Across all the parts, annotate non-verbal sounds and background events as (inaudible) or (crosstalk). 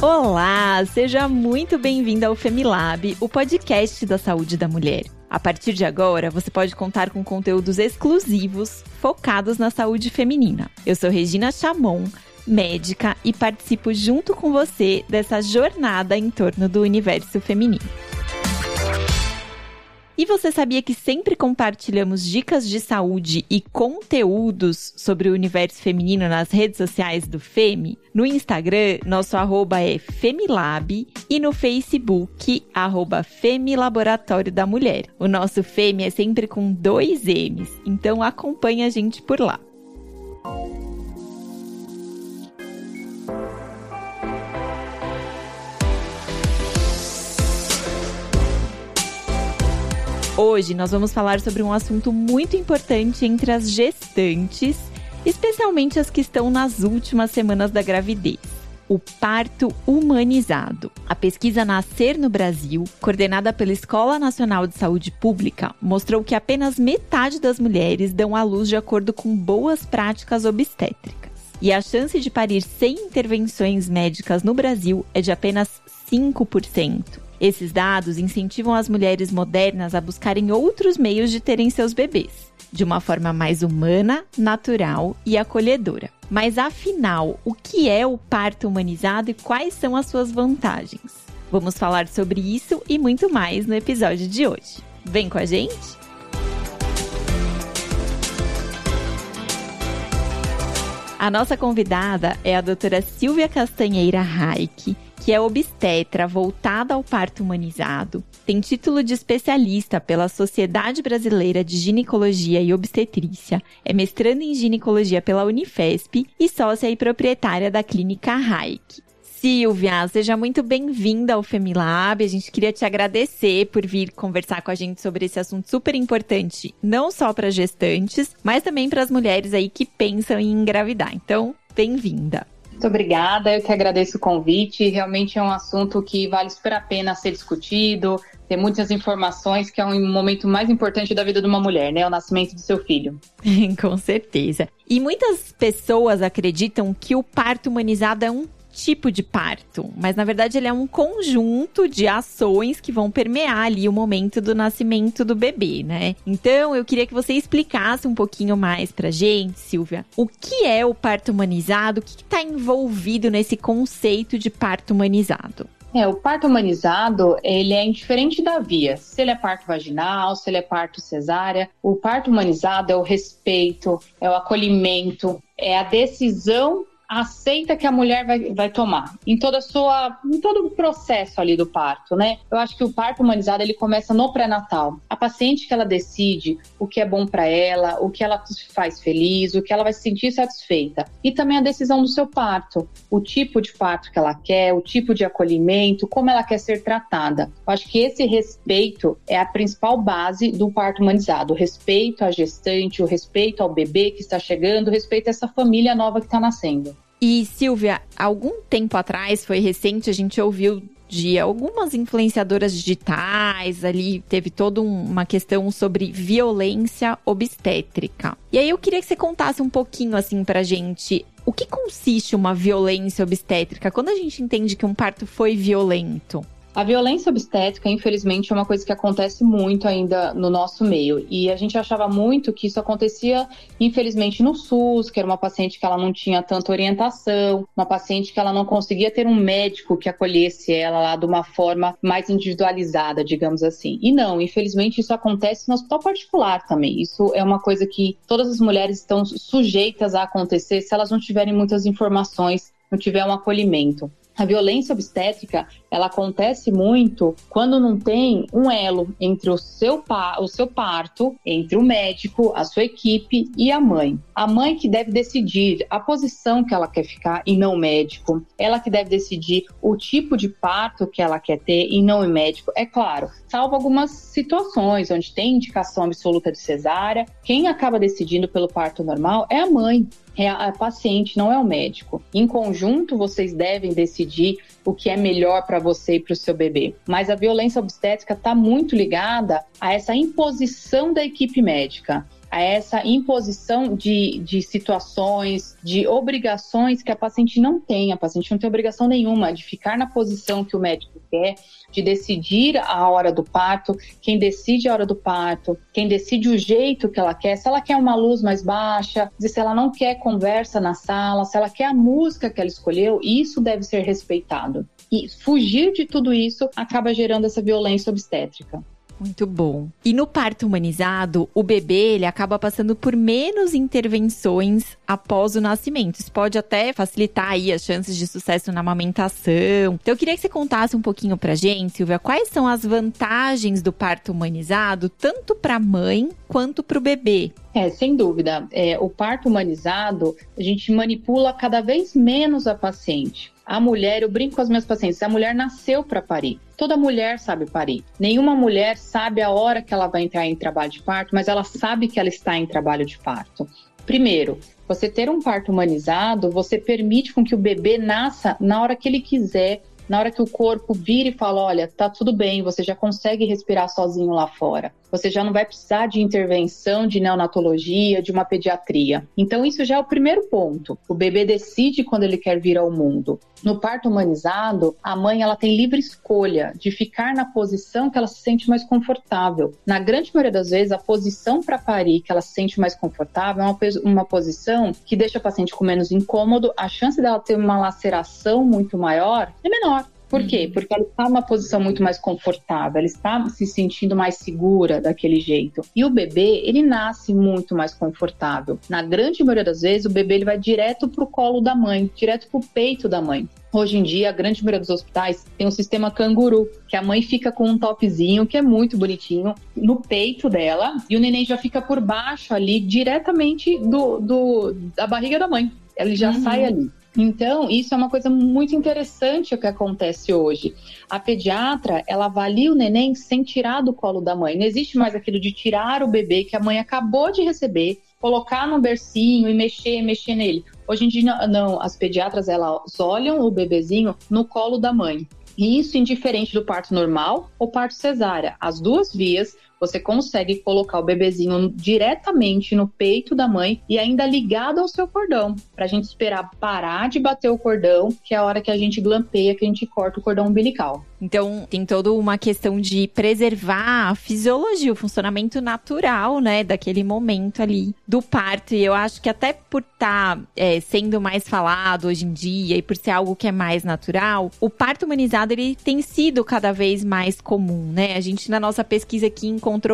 Olá, seja muito bem-vinda ao Femilab, o podcast da saúde da mulher. A partir de agora, você pode contar com conteúdos exclusivos focados na saúde feminina. Eu sou Regina Chamon, médica, e participo junto com você dessa jornada em torno do universo feminino. E você sabia que sempre compartilhamos dicas de saúde e conteúdos sobre o universo feminino nas redes sociais do Femi? No Instagram, nosso arroba é Femilab e no Facebook, arroba Femilaboratório da Mulher. O nosso Femi é sempre com dois M's, então acompanha a gente por lá. Hoje nós vamos falar sobre um assunto muito importante entre as gestantes, especialmente as que estão nas últimas semanas da gravidez. O parto humanizado. A pesquisa Nascer no Brasil, coordenada pela Escola Nacional de Saúde Pública, mostrou que apenas metade das mulheres dão à luz de acordo com boas práticas obstétricas. E a chance de parir sem intervenções médicas no Brasil é de apenas 5%. Esses dados incentivam as mulheres modernas a buscarem outros meios de terem seus bebês, de uma forma mais humana, natural e acolhedora. Mas afinal, o que é o parto humanizado e quais são as suas vantagens? Vamos falar sobre isso e muito mais no episódio de hoje. Vem com a gente? A nossa convidada é a doutora Silvia Castanheira Raik, que é obstetra voltada ao parto humanizado, tem título de especialista pela Sociedade Brasileira de Ginecologia e Obstetrícia, é mestrando em ginecologia pela Unifesp e sócia e proprietária da clínica Raik. Silvia, seja muito bem-vinda ao Femilab. A gente queria te agradecer por vir conversar com a gente sobre esse assunto super importante, não só para gestantes, mas também para as mulheres aí que pensam em engravidar. Então, bem-vinda. Muito obrigada, eu que agradeço o convite. Realmente é um assunto que vale super a pena ser discutido, ter muitas informações, que é um momento mais importante da vida de uma mulher, né? O nascimento do seu filho. (laughs) Com certeza. E muitas pessoas acreditam que o parto humanizado é um tipo de parto, mas na verdade ele é um conjunto de ações que vão permear ali o momento do nascimento do bebê, né? Então eu queria que você explicasse um pouquinho mais pra gente, Silvia, o que é o parto humanizado, o que está envolvido nesse conceito de parto humanizado. É, o parto humanizado, ele é indiferente da via. Se ele é parto vaginal, se ele é parto cesárea. O parto humanizado é o respeito, é o acolhimento, é a decisão aceita que a mulher vai, vai tomar em toda sua em todo o processo ali do parto, né? Eu acho que o parto humanizado ele começa no pré-natal. A paciente que ela decide o que é bom para ela, o que ela faz feliz, o que ela vai se sentir satisfeita e também a decisão do seu parto, o tipo de parto que ela quer, o tipo de acolhimento, como ela quer ser tratada. Eu acho que esse respeito é a principal base do parto humanizado, o respeito à gestante, o respeito ao bebê que está chegando, o respeito a essa família nova que está nascendo. E Silvia, algum tempo atrás, foi recente, a gente ouviu de algumas influenciadoras digitais, ali teve toda um, uma questão sobre violência obstétrica. E aí eu queria que você contasse um pouquinho assim pra gente o que consiste uma violência obstétrica? Quando a gente entende que um parto foi violento? A violência obstétrica, infelizmente, é uma coisa que acontece muito ainda no nosso meio. E a gente achava muito que isso acontecia, infelizmente, no SUS, que era uma paciente que ela não tinha tanta orientação, uma paciente que ela não conseguia ter um médico que acolhesse ela lá de uma forma mais individualizada, digamos assim. E não, infelizmente, isso acontece no hospital particular também. Isso é uma coisa que todas as mulheres estão sujeitas a acontecer se elas não tiverem muitas informações, não tiver um acolhimento. A violência obstétrica, ela acontece muito quando não tem um elo entre o seu, o seu parto, entre o médico, a sua equipe e a mãe. A mãe que deve decidir a posição que ela quer ficar e não o médico. Ela que deve decidir o tipo de parto que ela quer ter e não o médico. É claro, salvo algumas situações onde tem indicação absoluta de cesárea, quem acaba decidindo pelo parto normal é a mãe é a paciente, não é o médico. Em conjunto, vocês devem decidir o que é melhor para você e para o seu bebê. Mas a violência obstétrica está muito ligada a essa imposição da equipe médica. A essa imposição de, de situações, de obrigações que a paciente não tem. A paciente não tem obrigação nenhuma de ficar na posição que o médico quer, de decidir a hora do parto, quem decide a hora do parto, quem decide o jeito que ela quer, se ela quer uma luz mais baixa, se ela não quer conversa na sala, se ela quer a música que ela escolheu, isso deve ser respeitado. E fugir de tudo isso acaba gerando essa violência obstétrica. Muito bom. E no parto humanizado, o bebê ele acaba passando por menos intervenções após o nascimento. Isso pode até facilitar aí as chances de sucesso na amamentação. Então eu queria que você contasse um pouquinho pra gente, Silvia, quais são as vantagens do parto humanizado, tanto para a mãe quanto para o bebê. É, sem dúvida. É, o parto humanizado, a gente manipula cada vez menos a paciente. A mulher, eu brinco com as minhas pacientes, a mulher nasceu para parir. Toda mulher sabe parir. Nenhuma mulher sabe a hora que ela vai entrar em trabalho de parto, mas ela sabe que ela está em trabalho de parto. Primeiro, você ter um parto humanizado, você permite com que o bebê nasça na hora que ele quiser, na hora que o corpo vira e fala, olha, tá tudo bem, você já consegue respirar sozinho lá fora. Você já não vai precisar de intervenção de neonatologia, de uma pediatria. Então, isso já é o primeiro ponto. O bebê decide quando ele quer vir ao mundo. No parto humanizado, a mãe ela tem livre escolha de ficar na posição que ela se sente mais confortável. Na grande maioria das vezes, a posição para parir que ela se sente mais confortável é uma, uma posição que deixa a paciente com menos incômodo, a chance dela ter uma laceração muito maior é menor. Por quê? Uhum. Porque ela está numa posição muito mais confortável, ela está se sentindo mais segura daquele jeito. E o bebê, ele nasce muito mais confortável. Na grande maioria das vezes, o bebê ele vai direto para o colo da mãe, direto para o peito da mãe. Hoje em dia, a grande maioria dos hospitais tem um sistema canguru, que a mãe fica com um topzinho, que é muito bonitinho, no peito dela, e o neném já fica por baixo ali, diretamente do, do da barriga da mãe. Ele já uhum. sai ali. Então, isso é uma coisa muito interessante o que acontece hoje. A pediatra, ela avalia o neném sem tirar do colo da mãe. Não existe mais aquilo de tirar o bebê que a mãe acabou de receber, colocar no bercinho e mexer, mexer nele. Hoje em dia, não, as pediatras, elas olham o bebezinho no colo da mãe. E isso indiferente do parto normal ou parto cesárea. As duas vias você consegue colocar o bebezinho diretamente no peito da mãe e ainda ligado ao seu cordão, para a gente esperar parar de bater o cordão, que é a hora que a gente glampeia, que a gente corta o cordão umbilical. Então, tem toda uma questão de preservar a fisiologia, o funcionamento natural, né, daquele momento ali do parto. E eu acho que até por estar tá, é, sendo mais falado hoje em dia e por ser algo que é mais natural, o parto humanizado ele tem sido cada vez mais comum, né? A gente na nossa pesquisa aqui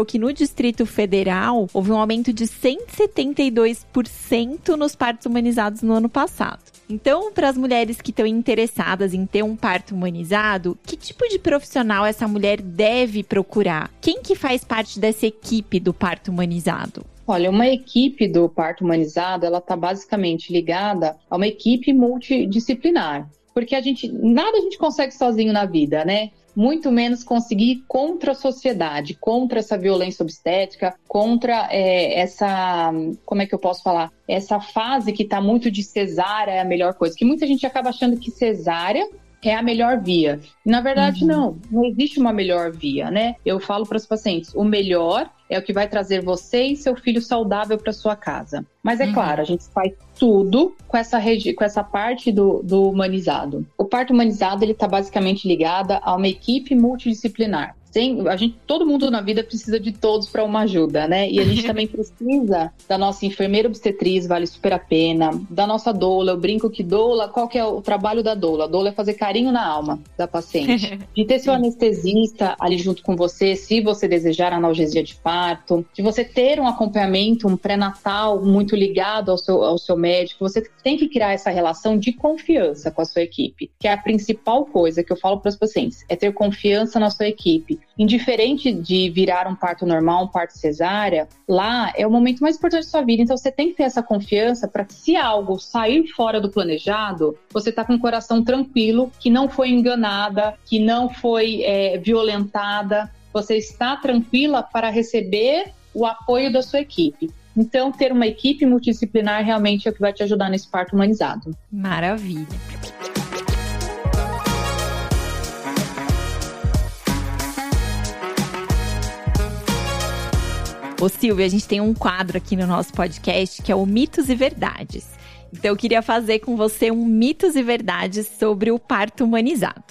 que no Distrito Federal houve um aumento de 172% nos partos humanizados no ano passado. Então, para as mulheres que estão interessadas em ter um parto humanizado, que tipo de profissional essa mulher deve procurar? Quem que faz parte dessa equipe do parto humanizado? Olha, uma equipe do parto humanizado, ela está basicamente ligada a uma equipe multidisciplinar, porque a gente nada a gente consegue sozinho na vida, né? Muito menos conseguir contra a sociedade, contra essa violência obstétrica, contra é, essa, como é que eu posso falar? Essa fase que está muito de cesárea é a melhor coisa, que muita gente acaba achando que cesárea é a melhor via. Na verdade, uhum. não, não existe uma melhor via, né? Eu falo para os pacientes, o melhor é o que vai trazer você e seu filho saudável para sua casa. Mas é uhum. claro, a gente faz tudo com essa, com essa parte do, do humanizado. O parto humanizado ele está basicamente ligada a uma equipe multidisciplinar sem, a gente, todo mundo na vida precisa de todos para uma ajuda, né? E a gente (laughs) também precisa da nossa enfermeira obstetriz, vale super a pena, da nossa doula. Eu brinco que doula, qual que é o trabalho da doula? A doula é fazer carinho na alma da paciente. (laughs) De ter seu anestesista ali junto com você, se você desejar analgesia de parto, de você ter um acompanhamento, um pré-natal muito ligado ao seu, ao seu médico. Você tem que criar essa relação de confiança com a sua equipe, que é a principal coisa que eu falo para os pacientes, é ter confiança na sua equipe indiferente de virar um parto normal, um parto cesárea, lá é o momento mais importante da sua vida. Então você tem que ter essa confiança para que se algo sair fora do planejado, você tá com o coração tranquilo, que não foi enganada, que não foi é, violentada. Você está tranquila para receber o apoio da sua equipe. Então, ter uma equipe multidisciplinar realmente é o que vai te ajudar nesse parto humanizado. Maravilha. Ô Silvia, a gente tem um quadro aqui no nosso podcast que é o Mitos e Verdades. Então eu queria fazer com você um mitos e verdades sobre o parto humanizado.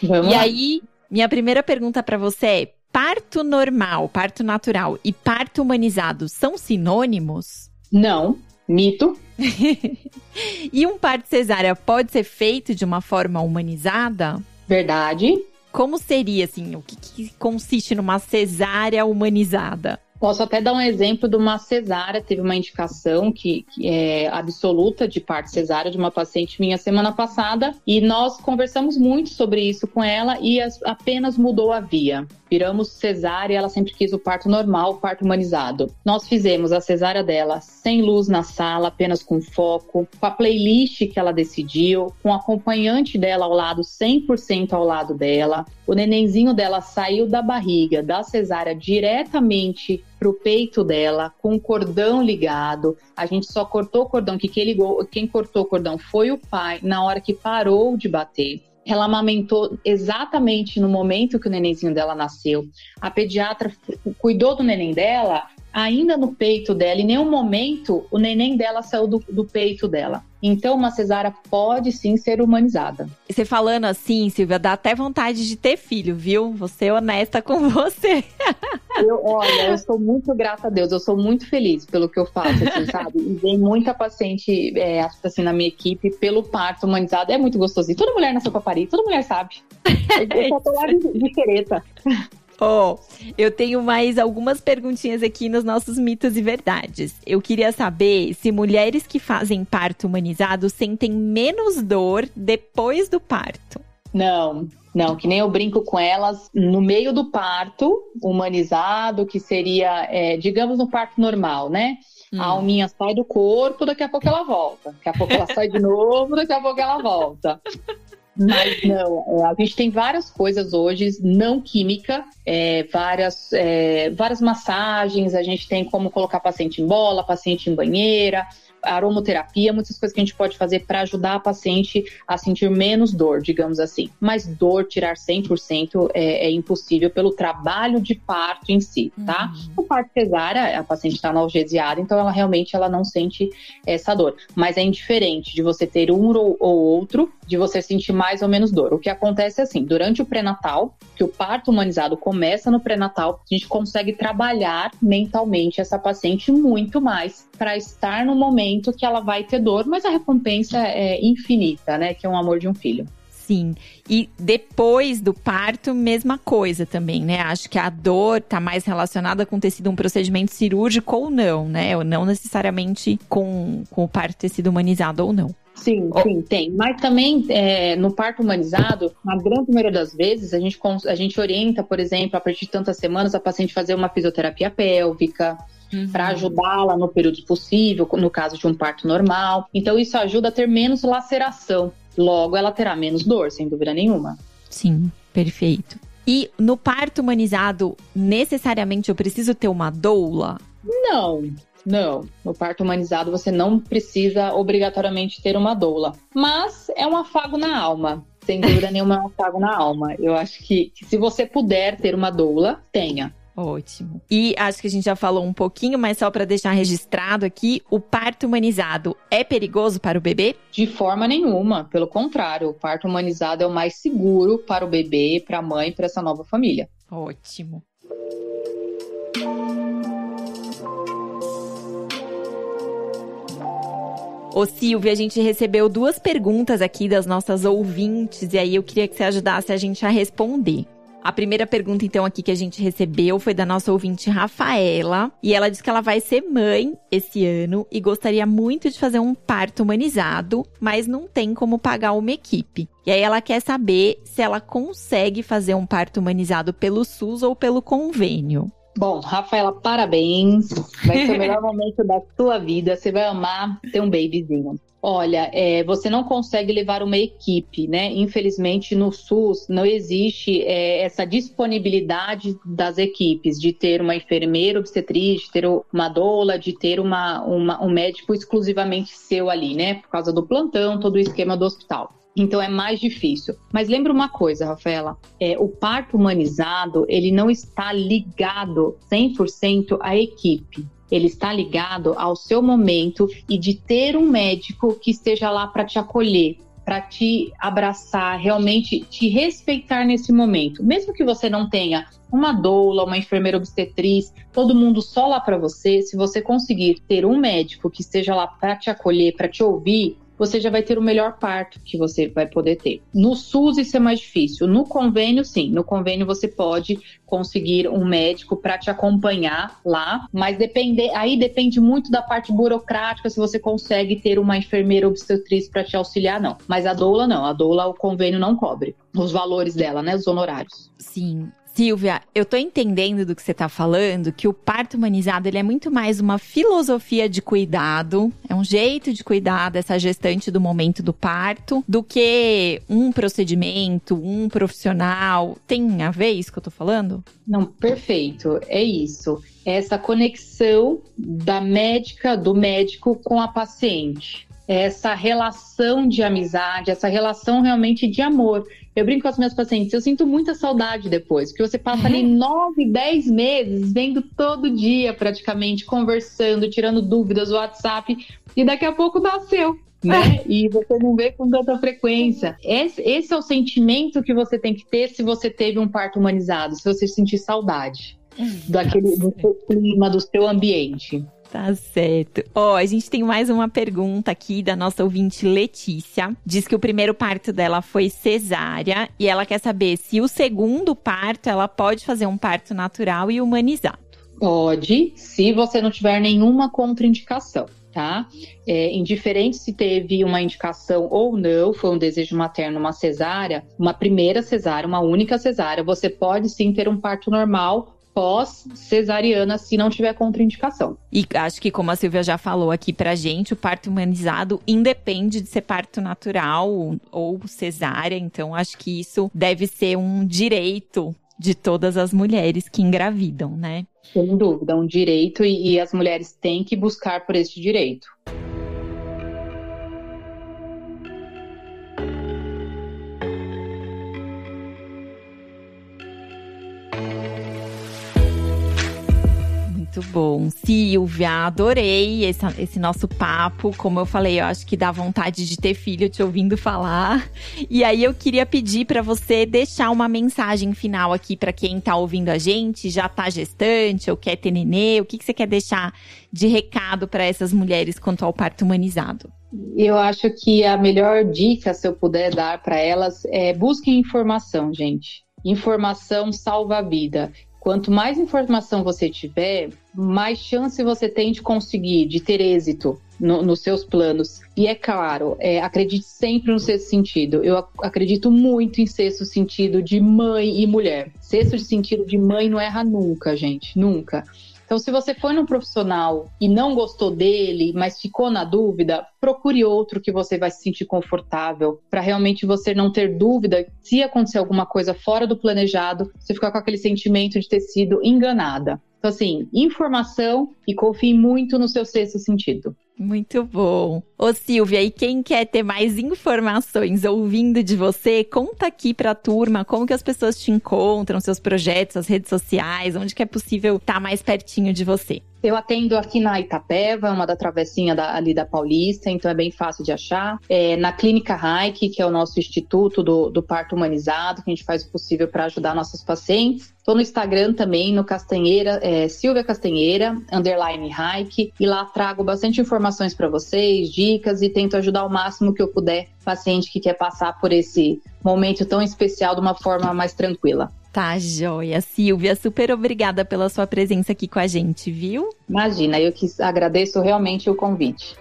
Vamos e lá. aí, minha primeira pergunta para você é: parto normal, parto natural e parto humanizado são sinônimos? Não, mito. (laughs) e um parto cesárea pode ser feito de uma forma humanizada? Verdade. Como seria, assim, o que, que consiste numa cesárea humanizada? Posso até dar um exemplo de uma cesárea. Teve uma indicação que, que, é absoluta de parte cesárea de uma paciente minha semana passada e nós conversamos muito sobre isso com ela e as, apenas mudou a via viramos cesárea, ela sempre quis o parto normal, o parto humanizado. Nós fizemos a cesárea dela sem luz na sala, apenas com foco, com a playlist que ela decidiu, com o acompanhante dela ao lado, 100% ao lado dela. O nenenzinho dela saiu da barriga, da cesárea, diretamente pro peito dela, com o cordão ligado. A gente só cortou o cordão, que quem, ligou, quem cortou o cordão foi o pai, na hora que parou de bater. Ela amamentou exatamente no momento que o nenenzinho dela nasceu. A pediatra cuidou do neném dela ainda no peito dela. Em nenhum momento o neném dela saiu do, do peito dela. Então, uma cesárea pode sim ser humanizada. Você falando assim, Silvia, dá até vontade de ter filho, viu? Você é honesta com você. (laughs) Eu, olha, eu sou muito grata a Deus, eu sou muito feliz pelo que eu faço, assim, sabe? E vem muita paciente, é, assim, na minha equipe pelo parto humanizado. É muito gostosinho. Toda mulher nasceu pra parir, toda mulher sabe. Eu (laughs) só tô lá de, de quereta. Ó, oh, eu tenho mais algumas perguntinhas aqui nos nossos mitos e verdades. Eu queria saber se mulheres que fazem parto humanizado sentem menos dor depois do parto. Não, não, que nem eu brinco com elas no meio do parto humanizado, que seria, é, digamos, no parto normal, né? Hum. A alminha sai do corpo, daqui a pouco ela volta. Daqui a pouco ela sai de (laughs) novo, daqui a pouco ela volta. Mas não, é, a gente tem várias coisas hoje, não química, é, várias, é, várias massagens, a gente tem como colocar paciente em bola, paciente em banheira, aromoterapia, muitas coisas que a gente pode fazer para ajudar a paciente a sentir menos dor, digamos assim. Mas dor, tirar 100% é, é impossível pelo trabalho de parto em si, tá? Uhum. O parto cesárea, a paciente está analgesiada, então ela realmente ela não sente essa dor. Mas é indiferente de você ter um ou, ou outro, de você sentir mais ou menos dor. O que acontece é assim, durante o pré-natal, que o parto humanizado começa no pré-natal, a gente consegue trabalhar mentalmente essa paciente muito mais para estar no momento que ela vai ter dor, mas a recompensa é infinita, né? Que é um amor de um filho. Sim. E depois do parto, mesma coisa também, né? Acho que a dor tá mais relacionada com ter sido um procedimento cirúrgico ou não, né? Ou não necessariamente com, com o parto ter sido humanizado ou não. Sim, oh. sim, tem. Mas também é, no parto humanizado, na grande maioria das vezes, a gente, a gente orienta, por exemplo, a partir de tantas semanas, a paciente fazer uma fisioterapia pélvica, uhum. para ajudá-la no período possível, no caso de um parto normal. Então, isso ajuda a ter menos laceração. Logo, ela terá menos dor, sem dúvida nenhuma. Sim, perfeito. E no parto humanizado, necessariamente eu preciso ter uma doula? Não, não. No parto humanizado você não precisa obrigatoriamente ter uma doula. Mas é um afago na alma. Sem dúvida nenhuma é um afago na alma. Eu acho que, que se você puder ter uma doula, tenha. Ótimo. E acho que a gente já falou um pouquinho, mas só para deixar registrado aqui, o parto humanizado é perigoso para o bebê? De forma nenhuma, pelo contrário, o parto humanizado é o mais seguro para o bebê, para a mãe, para essa nova família. Ótimo. Ô Silvia, a gente recebeu duas perguntas aqui das nossas ouvintes e aí eu queria que você ajudasse a gente a responder. A primeira pergunta, então, aqui que a gente recebeu foi da nossa ouvinte Rafaela. E ela disse que ela vai ser mãe esse ano e gostaria muito de fazer um parto humanizado, mas não tem como pagar uma equipe. E aí ela quer saber se ela consegue fazer um parto humanizado pelo SUS ou pelo convênio. Bom, Rafaela, parabéns. Vai ser o melhor (laughs) momento da sua vida. Você vai amar ter um babyzinho. Olha, é, você não consegue levar uma equipe, né? Infelizmente, no SUS não existe é, essa disponibilidade das equipes de ter uma enfermeira obstetriz, de ter uma doula, de ter uma, uma, um médico exclusivamente seu ali, né? Por causa do plantão, todo o esquema do hospital. Então é mais difícil. Mas lembra uma coisa, Rafaela, é, o parto humanizado, ele não está ligado 100% à equipe ele está ligado ao seu momento e de ter um médico que esteja lá para te acolher, para te abraçar, realmente te respeitar nesse momento. Mesmo que você não tenha uma doula, uma enfermeira obstetriz, todo mundo só lá para você, se você conseguir ter um médico que esteja lá para te acolher, para te ouvir, você já vai ter o melhor parto que você vai poder ter. No SUS isso é mais difícil. No convênio, sim. No convênio você pode conseguir um médico para te acompanhar lá, mas depender, aí depende muito da parte burocrática se você consegue ter uma enfermeira obstetriz para te auxiliar, não. Mas a doula não. A doula o convênio não cobre os valores dela, né, os honorários. Sim. Silvia, eu tô entendendo do que você tá falando, que o parto humanizado ele é muito mais uma filosofia de cuidado, é um jeito de cuidar dessa gestante do momento do parto, do que um procedimento, um profissional. Tem a ver isso que eu tô falando? Não, perfeito. É isso. É essa conexão da médica, do médico com a paciente. Essa relação de amizade, essa relação realmente de amor. Eu brinco com as minhas pacientes, eu sinto muita saudade depois, porque você passa ali uhum. nove, dez meses vendo todo dia praticamente, conversando, tirando dúvidas, WhatsApp, e daqui a pouco nasceu. Né? É. E você não vê com tanta frequência. Esse, esse, é o sentimento que você tem que ter se você teve um parto humanizado, se você sentir saudade daquele do seu clima, do seu ambiente. Tá certo. Ó, oh, a gente tem mais uma pergunta aqui da nossa ouvinte Letícia. Diz que o primeiro parto dela foi cesárea e ela quer saber se o segundo parto ela pode fazer um parto natural e humanizado. Pode, se você não tiver nenhuma contraindicação tá? É, indiferente se teve uma indicação ou não, foi um desejo materno, uma cesárea, uma primeira cesárea, uma única cesárea, você pode sim ter um parto normal pós-cesariana se não tiver contraindicação. E acho que, como a Silvia já falou aqui pra gente, o parto humanizado independe de ser parto natural ou cesárea, então acho que isso deve ser um direito de todas as mulheres que engravidam, né? Sem dúvida, um direito e, e as mulheres têm que buscar por esse direito. Muito bom. Silvia, adorei esse, esse nosso papo. Como eu falei, eu acho que dá vontade de ter filho te ouvindo falar. E aí eu queria pedir para você deixar uma mensagem final aqui para quem tá ouvindo a gente, já tá gestante ou quer ter nenê. O que, que você quer deixar de recado para essas mulheres quanto ao parto humanizado? Eu acho que a melhor dica, se eu puder dar para elas, é busquem informação, gente. Informação salva a vida. Quanto mais informação você tiver, mais chance você tem de conseguir, de ter êxito no, nos seus planos. E é claro, é, acredite sempre no sexto sentido. Eu acredito muito em sexto sentido de mãe e mulher. Sexto sentido de mãe não erra nunca, gente, nunca. Então, se você foi num profissional e não gostou dele, mas ficou na dúvida, procure outro que você vai se sentir confortável, para realmente você não ter dúvida se acontecer alguma coisa fora do planejado, você ficar com aquele sentimento de ter sido enganada. Então, assim, informação e confie muito no seu sexto sentido. Muito bom. Ô Silvia, e quem quer ter mais informações ouvindo de você, conta aqui pra turma como que as pessoas te encontram, seus projetos, as redes sociais, onde que é possível estar tá mais pertinho de você. Eu atendo aqui na Itapeva, uma da travessinha da, ali da Paulista, então é bem fácil de achar. É, na Clínica Reich, que é o nosso instituto do, do parto humanizado, que a gente faz o possível para ajudar nossos pacientes. Estou no Instagram também, no Castanheira, é, Silvia Castanheira, underline Reich, e lá trago bastante informações para vocês, dicas e tento ajudar ao máximo que eu puder paciente que quer passar por esse momento tão especial de uma forma mais tranquila. Tá, joia. Silvia, super obrigada pela sua presença aqui com a gente, viu? Imagina, eu que agradeço realmente o convite.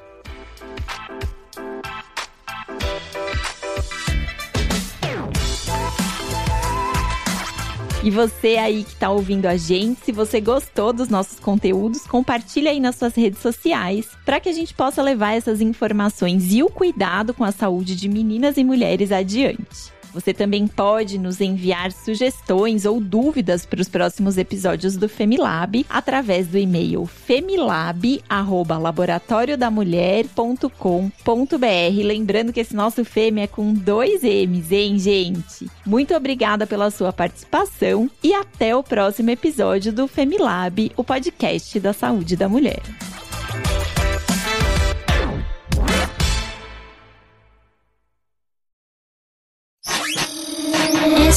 E você aí que está ouvindo a gente, se você gostou dos nossos conteúdos, compartilha aí nas suas redes sociais para que a gente possa levar essas informações e o cuidado com a saúde de meninas e mulheres adiante. Você também pode nos enviar sugestões ou dúvidas para os próximos episódios do Femilab através do e-mail femilab@laboratoriodamulher.com.br. Lembrando que esse nosso Fêmea é com dois M's, hein, gente? Muito obrigada pela sua participação e até o próximo episódio do Femilab, o podcast da saúde da mulher.